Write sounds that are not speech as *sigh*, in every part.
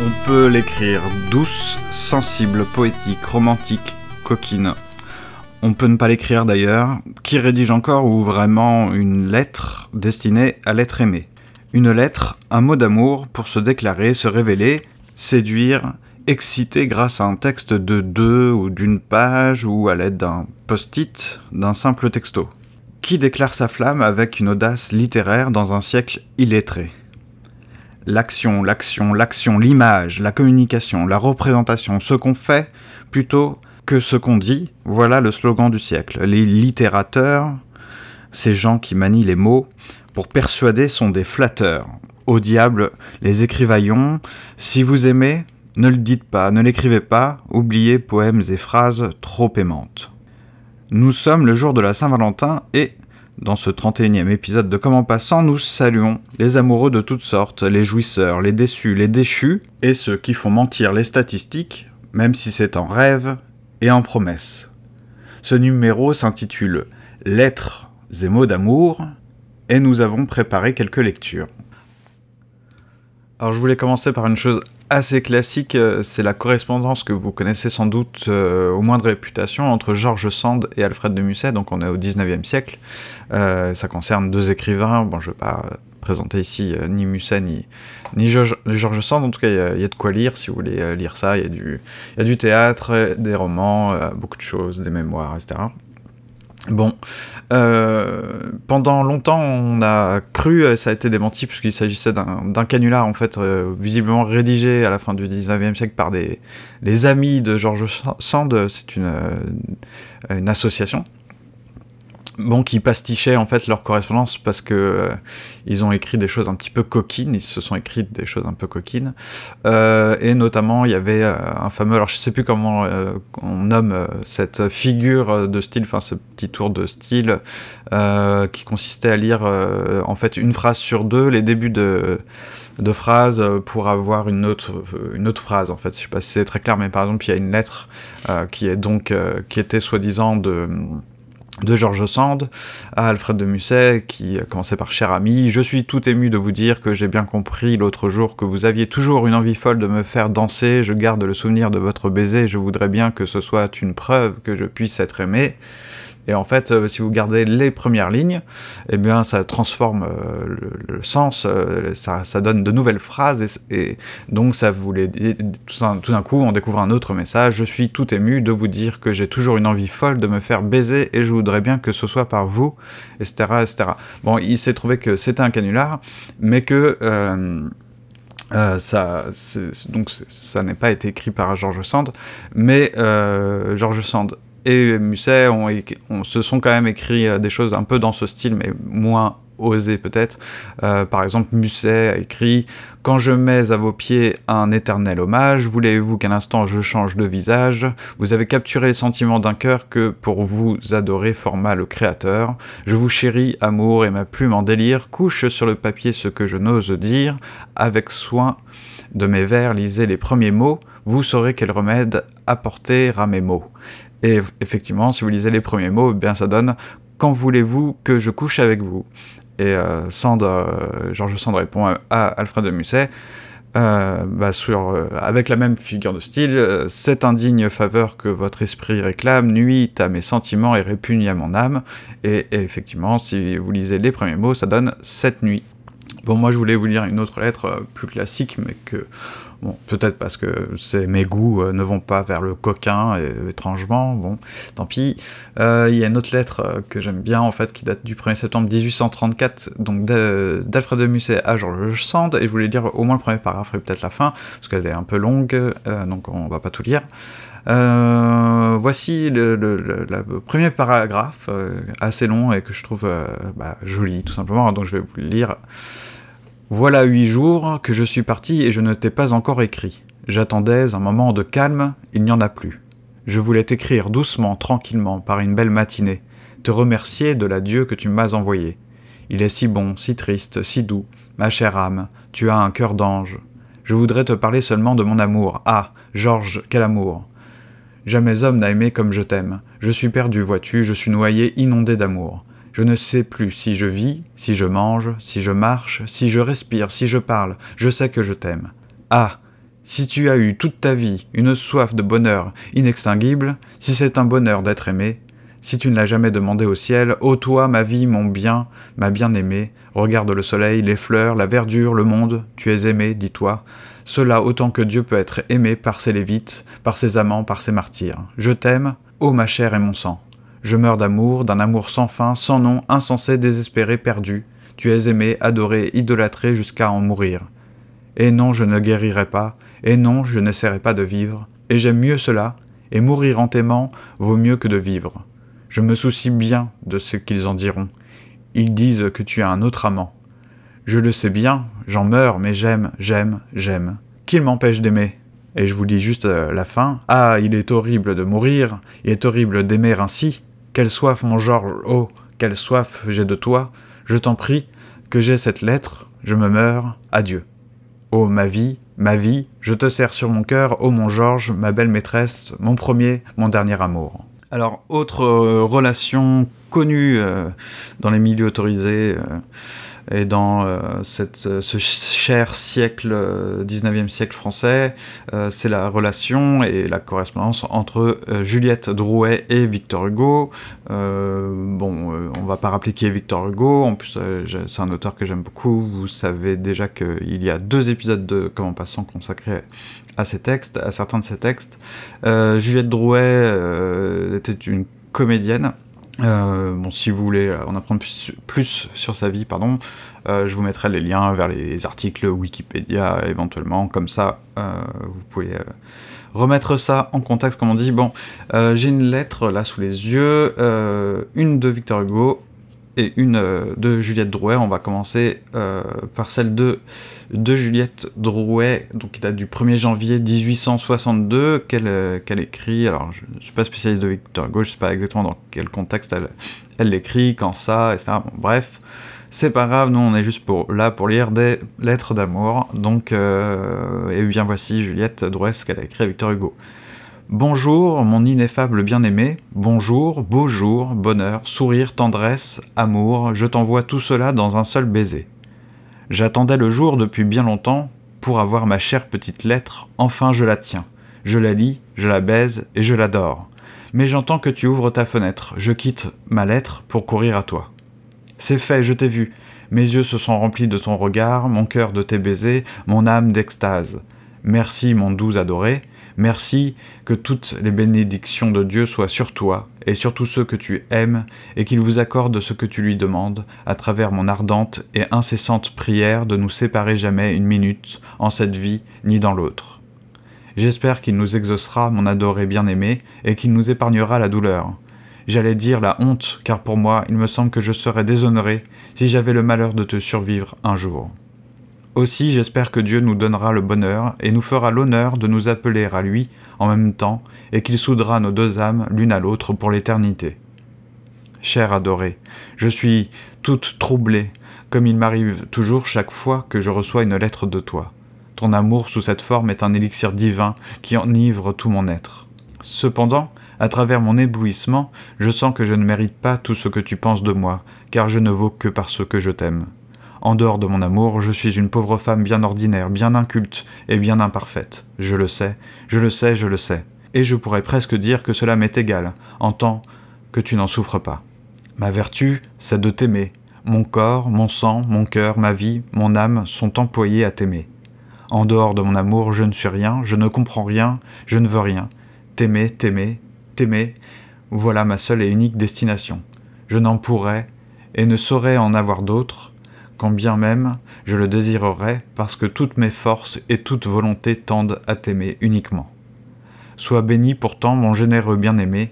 On peut l'écrire douce, sensible, poétique, romantique, coquine. On peut ne pas l'écrire d'ailleurs. Qui rédige encore ou vraiment une lettre destinée à l'être aimé? Une lettre, un mot d'amour pour se déclarer, se révéler, séduire, exciter grâce à un texte de deux ou d'une page ou à l'aide d'un post-it, d'un simple texto. Qui déclare sa flamme avec une audace littéraire dans un siècle illettré? L'action, l'action, l'action, l'image, la communication, la représentation, ce qu'on fait plutôt que ce qu'on dit, voilà le slogan du siècle. Les littérateurs, ces gens qui manient les mots, pour persuader sont des flatteurs. Au diable, les écrivaillons, si vous aimez, ne le dites pas, ne l'écrivez pas, oubliez poèmes et phrases trop aimantes. Nous sommes le jour de la Saint-Valentin et dans ce 31e épisode de Comment Passant, nous saluons les amoureux de toutes sortes, les jouisseurs, les déçus, les déchus, et ceux qui font mentir les statistiques, même si c'est en rêve et en promesse. Ce numéro s'intitule Lettres et mots d'amour, et nous avons préparé quelques lectures. Alors je voulais commencer par une chose assez classique, euh, c'est la correspondance que vous connaissez sans doute euh, au moins de réputation entre Georges Sand et Alfred de Musset, donc on est au 19e siècle. Euh, ça concerne deux écrivains, bon je ne présenter ici ni Musset ni, ni Georges Sand, en tout cas il y, a de quoi lire si vous voulez lire ça, il y, y a du théâtre, des romans, beaucoup de choses, des mémoires, etc. Bon, euh, pendant longtemps, on a cru, ça a été démenti puisqu'il s'agissait d'un canular en fait euh, visiblement rédigé à la fin du 19e siècle par des les amis de Georges Sand. C'est une, euh, une association bon, qui pastichaient en fait leur correspondance parce que euh, ils ont écrit des choses un petit peu coquines, ils se sont écrits des choses un peu coquines, euh, et notamment il y avait euh, un fameux, alors je sais plus comment on nomme cette figure de style, enfin ce petit tour de style qui consistait à lire en fait une phrase sur deux, les débuts de de phrases pour avoir une autre une autre phrase en fait. Je sais pas si c'est très clair mais par exemple il y a une lettre qui est donc qui était soi-disant de de Georges Sand à Alfred de Musset qui commençait par cher ami, je suis tout ému de vous dire que j'ai bien compris l'autre jour que vous aviez toujours une envie folle de me faire danser, je garde le souvenir de votre baiser, je voudrais bien que ce soit une preuve que je puisse être aimé. Et en fait, euh, si vous gardez les premières lignes, eh bien, ça transforme euh, le, sens, euh, ça, donne de nouvelles phrases, et, donc ça tout, d'un coup, on découvre un autre message. Je suis tout ému de vous dire que j'ai toujours une envie folle de me faire baiser, et je voudrais bien que ce soit par vous, etc., etc. Bon, il s'est trouvé que c'était un canular, mais que ça, donc ça pas été écrit par Georges Sand, mais Georges Sand et Musset ont, on, se sont quand même écrit euh, des choses un peu dans ce style, mais moins osé peut-être. Euh, par exemple, Musset a écrit Quand je mets à vos pieds un éternel hommage, voulez-vous qu'un instant je change de visage? Vous avez capturé les sentiments d'un cœur que, pour vous adorer, forma le Créateur. Je vous chéris, amour, et ma plume en délire couche sur le papier ce que je n'ose dire. Avec soin de mes vers, lisez les premiers mots. Vous saurez quel remède apporter à mes mots. Et effectivement, si vous lisez les premiers mots, eh bien ça donne Quand voulez-vous que je couche avec vous? Et euh, Sand, euh, Georges Sand répond à, Alfred de Musset euh, bah, sur, avec la même figure de style, cette indigne faveur que votre esprit réclame nuit à mes sentiments et répugne à mon âme. Et, et, effectivement, si vous lisez les premiers mots, ça donne cette nuit. Bon, moi je voulais vous lire une autre lettre plus classique, mais que Peut-être parce que mes goûts euh, ne vont pas vers le coquin, étrangement, bon, tant pis. Euh, il y a une autre lettre euh, que j'aime bien, en fait, qui date du 1er septembre 1834, donc d'Alfred de Musset à Georges Sand, et je voulais dire au moins le premier paragraphe et peut-être la fin, parce qu'elle est un peu longue, donc on va pas tout lire. voici le, premier paragraphe, assez long et que je trouve bah, joli, tout simplement, donc je vais vous le lire. Voilà huit jours que je suis parti et je ne t'ai pas encore écrit. J'attendais un moment de calme, il n'y en a plus. Je voulais t'écrire doucement, tranquillement, par une belle matinée, te remercier de l'adieu que tu m'as envoyé. Il est si bon, si triste, si doux, ma chère âme, tu as un cœur d'ange. Je voudrais te parler seulement de mon amour. Ah, Georges, quel amour Jamais homme n'a aimé comme je t'aime. Je suis perdu, vois-tu, je suis noyé, inondé d'amour. Je ne sais plus si je vis, si je mange, si je marche, si je respire, si je parle, je sais que je t'aime. Ah si tu as eu toute ta vie une soif de bonheur inextinguible, si c'est un bonheur d'être aimé, si tu ne l'as jamais demandé au ciel, ô toi, ma vie, mon bien, ma bien-aimée, regarde le soleil, les fleurs, la verdure, le monde, tu es aimé, dis-toi, cela autant que Dieu peut être aimé par ses lévites, par ses amants, par ses martyrs. Je t'aime, ô ma chair et mon sang. Je meurs d'amour, d'un amour sans fin, sans nom, insensé, désespéré, perdu. Tu es aimé, adoré, idolâtré jusqu'à en mourir. Et non, je ne guérirai pas, et non, je n'essaierai pas de vivre, et j'aime mieux cela, et mourir en t'aimant vaut mieux que de vivre. Je me soucie bien de ce qu'ils en diront. Ils disent que tu as un autre amant. Je le sais bien, j'en meurs, mais j'aime, j'aime, j'aime. Qu'il m'empêche d'aimer Et je vous dis juste euh, la fin. Ah, il est horrible de mourir, il est horrible d'aimer ainsi. Quelle soif, mon Georges, oh, quelle soif j'ai de toi. Je t'en prie, que j'ai cette lettre, je me meurs, adieu. Ô ma vie, ma vie, je te serre sur mon cœur, ô mon Georges, ma belle maîtresse, mon premier, mon dernier amour. Alors, autre euh, relation connue euh, dans les milieux autorisés, euh, et dans euh, euh, ce cher siècle, 19e euh, siècle français, c'est la relation et la correspondance entre Juliette Drouet et Victor Hugo. bon, on va pas rappeler qui est Victor Hugo, en plus c'est un auteur que j'aime beaucoup, vous savez déjà qu'il y a deux épisodes de Comment passant consacrés à ces textes, à certains de ces textes. Juliette Drouet était une comédienne euh, bon, si vous voulez euh, en apprendre plus, sur sa vie, pardon, euh, je vous mettrai les liens vers les articles Wikipédia éventuellement, comme ça vous pouvez remettre ça en contexte, comme on dit. Bon, j'ai une lettre là sous les yeux, une de Victor Hugo et une euh, de Juliette Drouet. On va commencer euh, par celle de, Juliette Drouet, donc qui date du 1er janvier 1862, qu'elle qu'elle écrit. Alors, je ne suis pas spécialiste de Victor Hugo, je ne sais pas exactement dans quel contexte elle, elle l'écrit, quand ça, etc. Bref, c'est pas grave, nous on est juste pour, là pour lire des lettres d'amour. Donc, euh, et bien voici Juliette Drouet, ce qu'elle a écrit à Victor Hugo. Bonjour, mon ineffable bien-aimé, bonjour, beau jour, bonheur, sourire, tendresse, amour, je t'envoie tout cela dans un seul baiser. J'attendais le jour depuis bien longtemps pour avoir ma chère petite lettre, enfin je la tiens. Je la lis, je la baise et je l'adore. Mais j'entends que tu ouvres ta fenêtre, je quitte ma lettre pour courir à toi. C'est fait, je t'ai vu. Mes yeux se sont remplis de ton regard, mon cœur de tes baisers, mon âme d'extase. Merci, mon doux adoré, Merci que toutes les bénédictions de Dieu soient sur toi et sur tous ceux que tu aimes, et qu'il vous accorde ce que tu lui demandes, à travers mon ardente et incessante prière de nous séparer jamais une minute en cette vie ni dans l'autre. J'espère qu'il nous exaucera, mon adoré bien-aimé, et qu'il nous épargnera la douleur. J'allais dire la honte, car pour moi il me semble que je serais déshonoré si j'avais le malheur de te survivre un jour. Aussi j'espère que Dieu nous donnera le bonheur et nous fera l'honneur de nous appeler à lui en même temps et qu'il soudera nos deux âmes l'une à l'autre pour l'éternité. Cher adoré, je suis toute troublée, comme il m'arrive toujours chaque fois que je reçois une lettre de toi. Ton amour sous cette forme est un élixir divin qui enivre tout mon être. Cependant, à travers mon éblouissement, je sens que je ne mérite pas tout ce que tu penses de moi, car je ne vaux que parce que je t'aime. En dehors de mon amour, je suis une pauvre femme bien ordinaire, bien inculte et bien imparfaite. Je le sais, je le sais, je le sais. Et je pourrais presque dire que cela m'est égal, en tant que tu n'en souffres pas. Ma vertu, c'est de t'aimer. Mon corps, mon sang, mon cœur, ma vie, mon âme sont employés à t'aimer. En dehors de mon amour, je ne suis rien, je ne comprends rien, je ne veux rien. T'aimer, t'aimer, t'aimer, voilà ma seule et unique destination. Je n'en pourrais et ne saurais en avoir d'autre quand bien même je le désirerais parce que toutes mes forces et toute volonté tendent à t'aimer uniquement. Sois béni pourtant, mon généreux bien-aimé,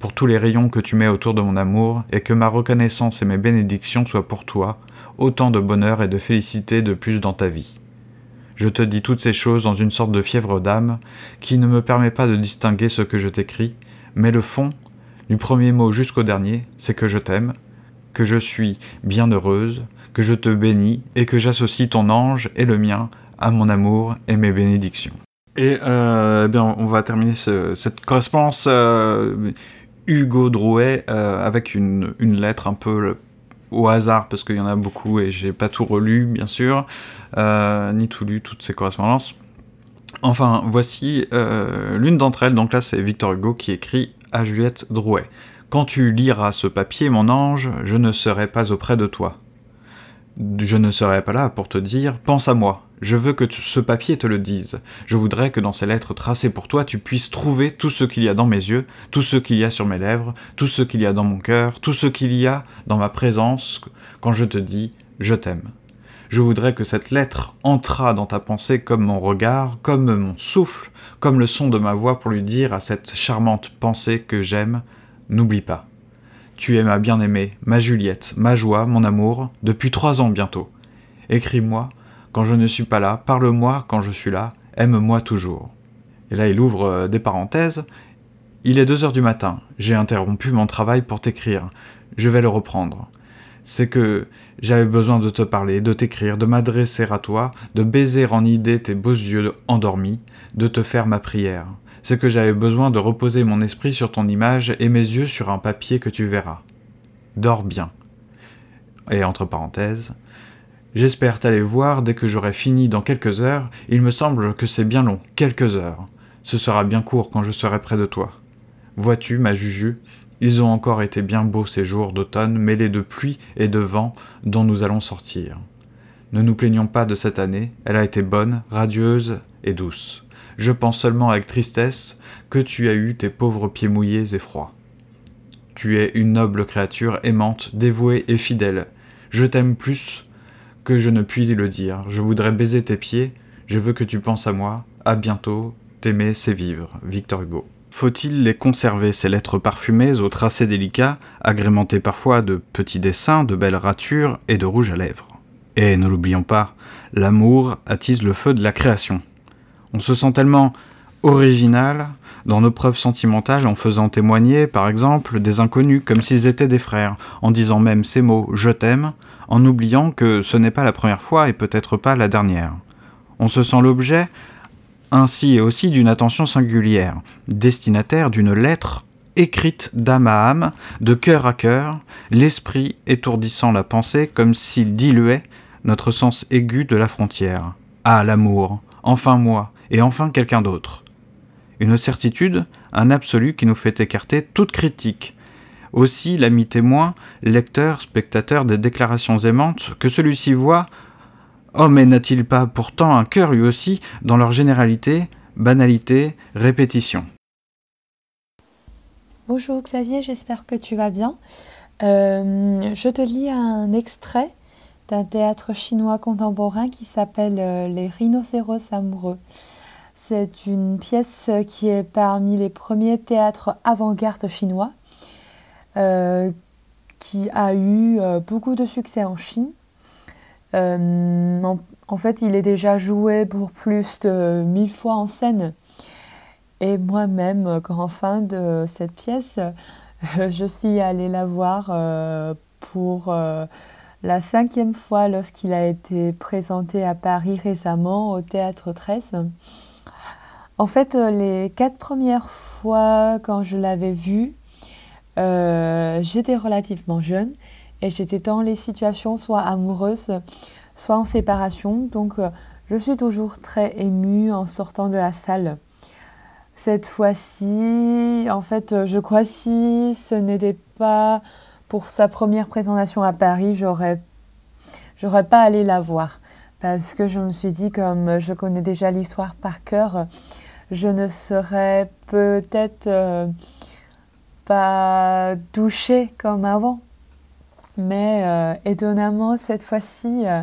pour tous les rayons que tu mets autour de mon amour, et que ma reconnaissance et mes bénédictions soient pour toi autant de bonheur et de félicité de plus dans ta vie. Je te dis toutes ces choses dans une sorte de fièvre d'âme qui ne me permet pas de distinguer ce que je t'écris, mais le fond, du premier mot jusqu'au dernier, c'est que je t'aime, que je suis bien heureuse, que je te bénis et que j'associe ton ange et le mien à mon amour et mes bénédictions. Et euh, eh bien, on va terminer cette correspondance euh, Hugo Drouet euh, avec une, lettre un peu au hasard parce qu'il y en a beaucoup et j'ai pas tout relu bien sûr, ni tout lu toutes ces correspondances. Enfin, voici l'une d'entre elles. Donc là, c'est Victor Hugo qui écrit à Juliette Drouet. Quand tu liras ce papier, mon ange, je ne serai pas auprès de toi. Je ne serai pas là pour te dire pense à moi. Je veux que ce papier te le dise. Je voudrais que dans ces lettres tracées pour toi, tu puisses trouver tout ce qu'il y a dans mes yeux, tout ce qu'il y a sur mes lèvres, tout ce qu'il y a dans mon cœur, tout ce qu'il y a dans ma présence quand je te dis je t'aime. Je voudrais que cette lettre entrât dans ta pensée comme mon regard, comme mon souffle, comme le son de ma voix pour lui dire à cette charmante pensée que j'aime, n'oublie pas. Tu es ma bien-aimée, ma Juliette, ma joie, mon amour, depuis trois ans bientôt. Écris-moi quand je ne suis pas là, parle-moi quand je suis là, aime-moi toujours. Et là, il ouvre euh, des parenthèses. Il est deux heures du matin. J'ai interrompu mon travail pour t'écrire. Je vais le reprendre. C'est que j'avais besoin de te parler, de t'écrire, de m'adresser à toi, de baiser en idée tes beaux yeux endormis, de te faire ma prière c'est que j'avais besoin de reposer mon esprit sur ton image et mes yeux sur un papier que tu verras. Dors bien. Et entre parenthèses, j'espère t'aller voir dès que j'aurai fini dans quelques heures, il me semble que c'est bien long, quelques heures. Ce sera bien court quand je serai près de toi. Vois-tu, ma Juju, ils ont encore été bien beaux ces jours d'automne mêlés de pluie et de vent dont nous allons sortir. Ne nous plaignons pas de cette année, elle a été bonne, radieuse et douce je pense seulement avec tristesse que tu as eu tes pauvres pieds mouillés et froids. Tu es une noble créature aimante, dévouée et fidèle. Je t'aime plus que je ne puis le dire. Je voudrais baiser tes pieds. Je veux que tu penses à moi. À bientôt. T'aimer, c'est vivre. Victor Hugo. Faut-il les conserver, ces lettres parfumées aux tracés délicats, agrémentées parfois de petits dessins, de belles ratures et de rouge à lèvres? Et ne l'oublions pas, l'amour attise le feu de la création. On se sent tellement original dans nos preuves sentimentales en faisant témoigner, par exemple, des inconnus comme s'ils étaient des frères, en disant même ces mots je t'aime, en oubliant que ce n'est pas la première fois et peut-être pas la dernière. On se sent l'objet ainsi et aussi d'une attention singulière, destinataire d'une lettre écrite d'âme à âme, de cœur à cœur, l'esprit étourdissant la pensée comme s'il diluait notre sens aigu de la frontière. Ah, l'amour, enfin moi, et enfin quelqu'un d'autre. Une certitude, un absolu qui nous fait écarter toute critique. Aussi l'ami témoin, lecteur, spectateur des déclarations aimantes, que celui-ci voit Oh, mais n'a-t-il pas pourtant un cœur lui aussi, dans leur généralité, banalité, répétition? Bonjour Xavier, j'espère que tu vas bien. Euh, je te lis un extrait d'un théâtre chinois contemporain qui s'appelle euh, Les rhinocéros amoureux. C'est une pièce qui est parmi les premiers théâtres avant-garde chinois, euh, qui a eu euh, beaucoup de succès en Chine. Euh, en, fait, il est déjà joué pour plus de mille fois en scène. Et moi-même, grand fan de cette pièce, *laughs* je suis allée la voir pour la cinquième fois lorsqu'il a été présenté à Paris récemment au Théâtre 13. En fait, euh, les quatre premières fois quand je l'avais vu, euh, j'étais relativement jeune et j'étais dans les situations soit amoureuses, soit en séparation. Donc, euh, je suis toujours très émue en sortant de la salle. Cette fois-ci, en fait, je crois si ce n'était pas pour sa première présentation à Paris, j'aurais, j'aurais pas allé la voir parce que je me suis dit comme je connais déjà l'histoire par cœur, je ne serais peut-être euh, pas touchée comme avant. Mais euh, étonnamment, cette fois-ci, euh,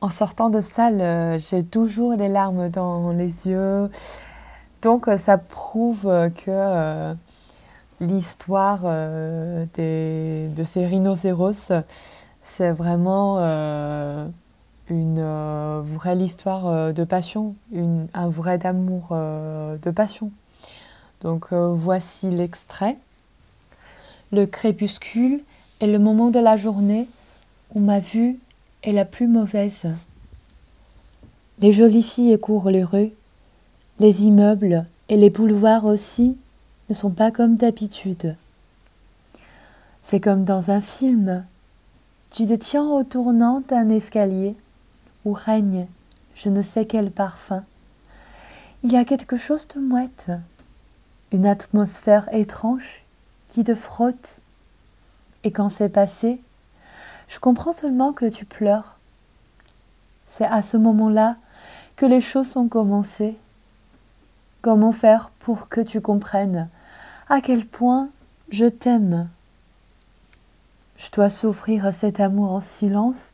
en sortant de salle, j'ai toujours des larmes dans les yeux. Donc ça prouve que l'histoire de ces rhinocéros, c'est vraiment une euh, vraie histoire euh, de passion, un vrai amour euh, de passion. Donc voici l'extrait. Le crépuscule est le moment de la journée où ma vue est la plus mauvaise. Les jolies filles courent les rues, les immeubles et les boulevards aussi ne sont pas comme d'habitude. C'est comme dans un film. Tu te tiens au tournant d'un escalier où règne je ne sais quel parfum. Il y a quelque chose de mouette, une atmosphère étrange qui te frotte. Et quand c'est passé, je comprends seulement que tu pleures. C'est à ce moment-là que les choses ont commencé. Comment faire pour que tu comprennes à quel point je t'aime? Je dois souffrir cet amour en silence,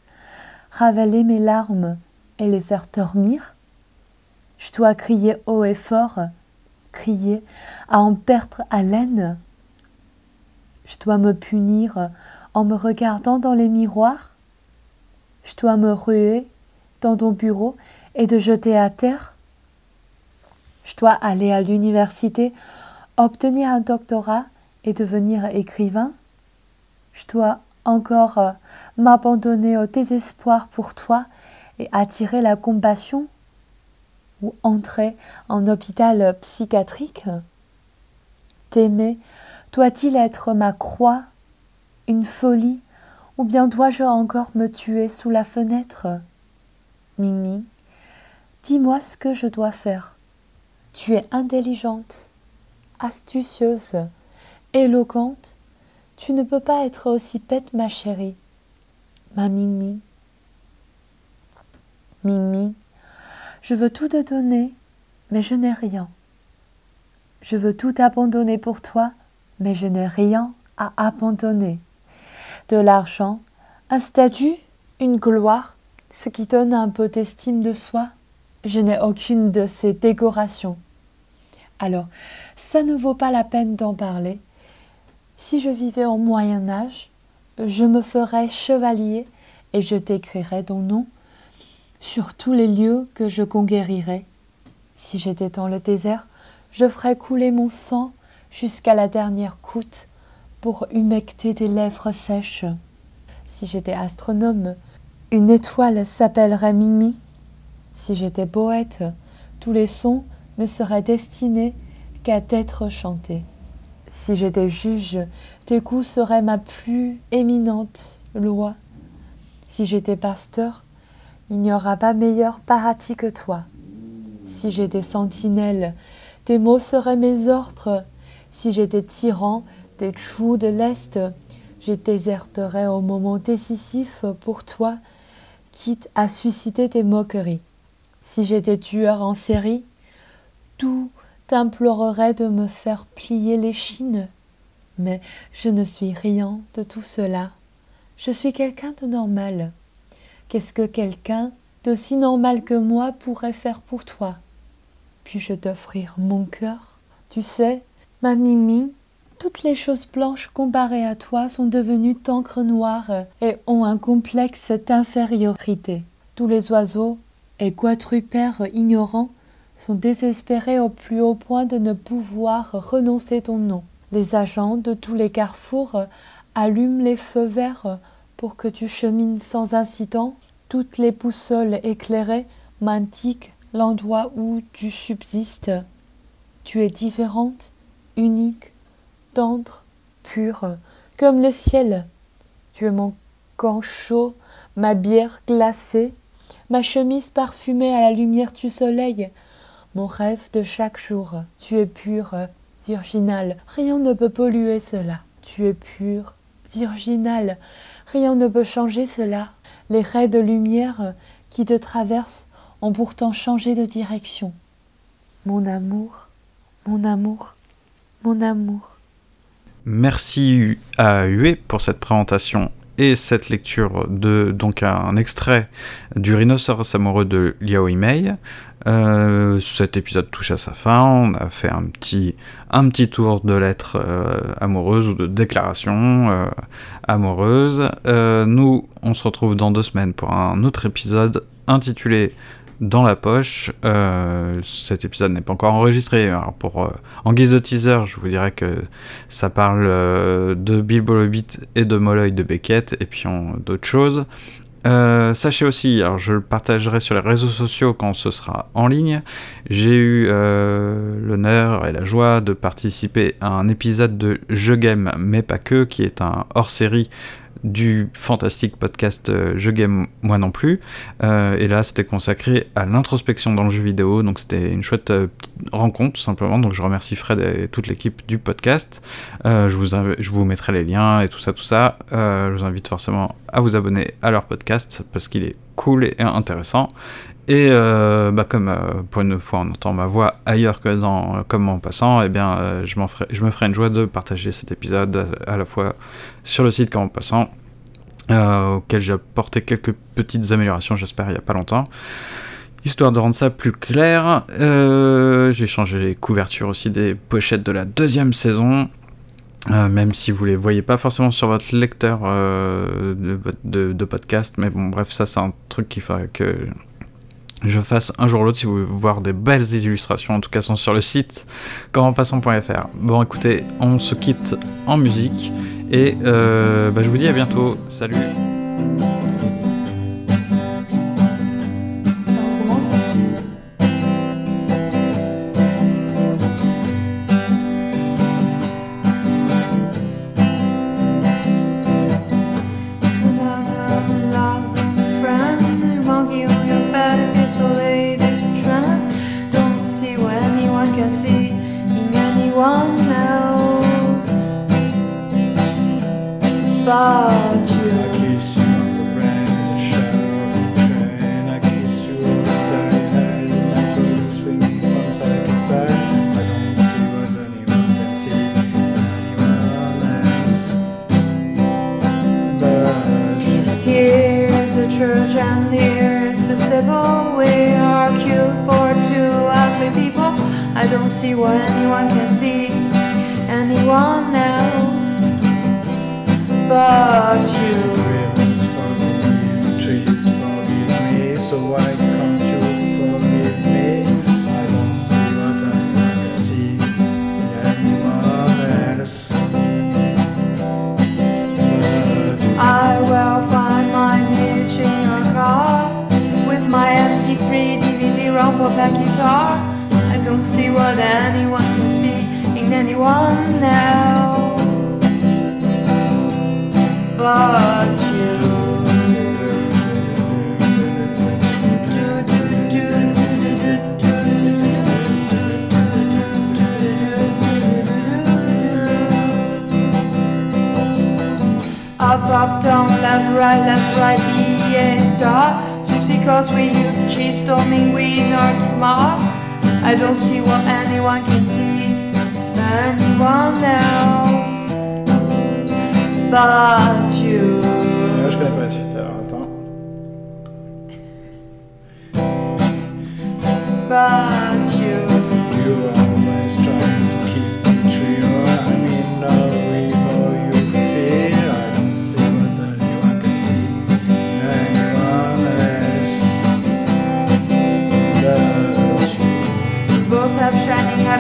ravaler mes larmes et les faire dormir. Je dois crier haut et fort, crier à en perdre haleine. Je dois me punir en me regardant dans les miroirs. Je dois me ruer dans ton bureau et te jeter à terre. Je dois aller à l'université, obtenir un doctorat et devenir écrivain. Je dois encore euh, m'abandonner au désespoir pour toi et attirer la compassion ou entrer en hôpital psychiatrique T'aimer doit-il être ma croix, une folie, ou bien dois-je encore me tuer sous la fenêtre? Mimi, dis-moi ce que je dois faire. Tu es intelligente, astucieuse, éloquente. Tu ne peux pas être aussi bête, ma chérie. Ma Mimi. Mimi, je veux tout te donner, mais je n'ai rien. Je veux tout abandonner pour toi, mais je n'ai rien à abandonner. De l'argent, un statut, une gloire, ce qui donne un peu d'estime de soi, je n'ai aucune de ces décorations. Alors, ça ne vaut pas la peine d'en parler. Si je vivais au Moyen Âge, je me ferais chevalier et je t'écrirais ton nom sur tous les lieux que je conquérirais. Si j'étais dans le désert, je ferais couler mon sang jusqu'à la dernière goutte pour humecter tes lèvres sèches. Si j'étais astronome, une étoile s'appellerait Mimi. Si j'étais poète, tous les sons ne seraient destinés qu'à t'être chantés. Si j'étais juge, tes coups seraient ma plus éminente loi. Si j'étais pasteur, il n'y aura pas meilleur paradis que toi. Si j'étais sentinelle, tes mots seraient mes ordres. Si j'étais tyran, des choux de l'Est, je déserterais au moment décisif pour toi, quitte à susciter tes moqueries. Si j'étais tueur en série, tout t'implorerait de me faire plier les chines. Mais je ne suis rien de tout cela. Je suis quelqu'un de normal. Qu'est-ce que quelqu'un d'aussi normal que moi pourrait faire pour toi? Puis-je t'offrir mon cœur? Tu sais, ma Mimi, toutes les choses blanches comparées à toi sont devenues d'encre noire et ont un complexe d'infériorité. Tous les oiseaux et quadrupères ignorants sont désespérés au plus haut point de ne pouvoir renoncer ton nom. Les agents de tous les carrefours allument les feux verts pour que tu chemines sans incident, toutes les boussoles éclairées m'indiquent l'endroit où tu subsistes. Tu es différente, unique, tendre, pure, comme le ciel. Tu es mon camp chaud, ma bière glacée, ma chemise parfumée à la lumière du soleil, mon rêve de chaque jour. Tu es pure, virginale, rien ne peut polluer cela. Tu es pure, virginale, Rien ne peut changer cela. Les raies de lumière qui te traversent ont pourtant changé de direction. Mon amour, mon amour, mon amour. Merci à Hué pour cette présentation et cette lecture de donc un extrait du rhinocéros amoureux de Liao Imei. Euh, cet épisode touche à sa fin. On a fait un petit, un petit tour de lettres euh, amoureuses ou de déclarations euh, amoureuses. nous, on se retrouve dans deux semaines pour un autre épisode intitulé dans la poche. cet épisode n'est pas encore enregistré. Alors pour, en guise de teaser, je vous dirais que ça parle de Bilbo le et de Molloy de Beckett, et puis d'autres choses. Euh, sachez aussi, alors je le partagerai sur les réseaux sociaux quand ce sera en ligne, j'ai eu euh, l'honneur et la joie de participer à un épisode de Je Game, mais pas que, qui est un hors-série du fantastique podcast euh, Je Game Moi non plus. Euh, et là, c'était consacré à l'introspection dans le jeu vidéo. Donc, c'était une chouette euh, rencontre, tout simplement. Donc, je remercie Fred et toute l'équipe du podcast. je, vous je vous mettrai les liens et tout ça, tout ça. je vous invite forcément à vous abonner à leur podcast parce qu'il est cool et intéressant. Et bah comme pour une fois on entend ma voix ailleurs que dans Comme en passant, eh bien je, ferai, je me ferai une joie de partager cet épisode à, la fois sur le site Comme en passant euh, auquel j'ai apporté quelques petites améliorations, j'espère, il n'y a pas longtemps. Histoire de rendre ça plus clair, euh, j'ai changé les couvertures aussi des pochettes de la deuxième saison. Euh, même si vous les voyez pas forcément sur votre lecteur de, podcast, mais bon, bref, ça c'est un truc qu'il faudrait que je fasse un jour ou l'autre si vous voulez voir des belles illustrations, en tout cas sont sur le site commentpassant.fr. Bon écoutez, on se quitte en musique et euh, bah, je vous dis à bientôt. Salut can see in anyone else but you. I kissed you on the brands, the shadow of the train. I kissed you on the starry night, and my feet swinging from side to side. I don't see what anyone can see in anyone else but you. Here is the church, and here is the stable. We are cute for two ugly people don't see what anyone can see, anyone else but you. Trees, me, so I. down, left, right, left, right, Be a star. Just because we use cheats don't we aren't smart. I don't see what anyone can see, anyone else. But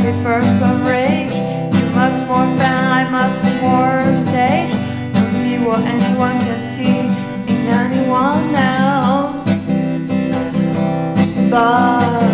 every first of rage. You must more fan, I must more stage. Don't see what anyone can see in anyone else. But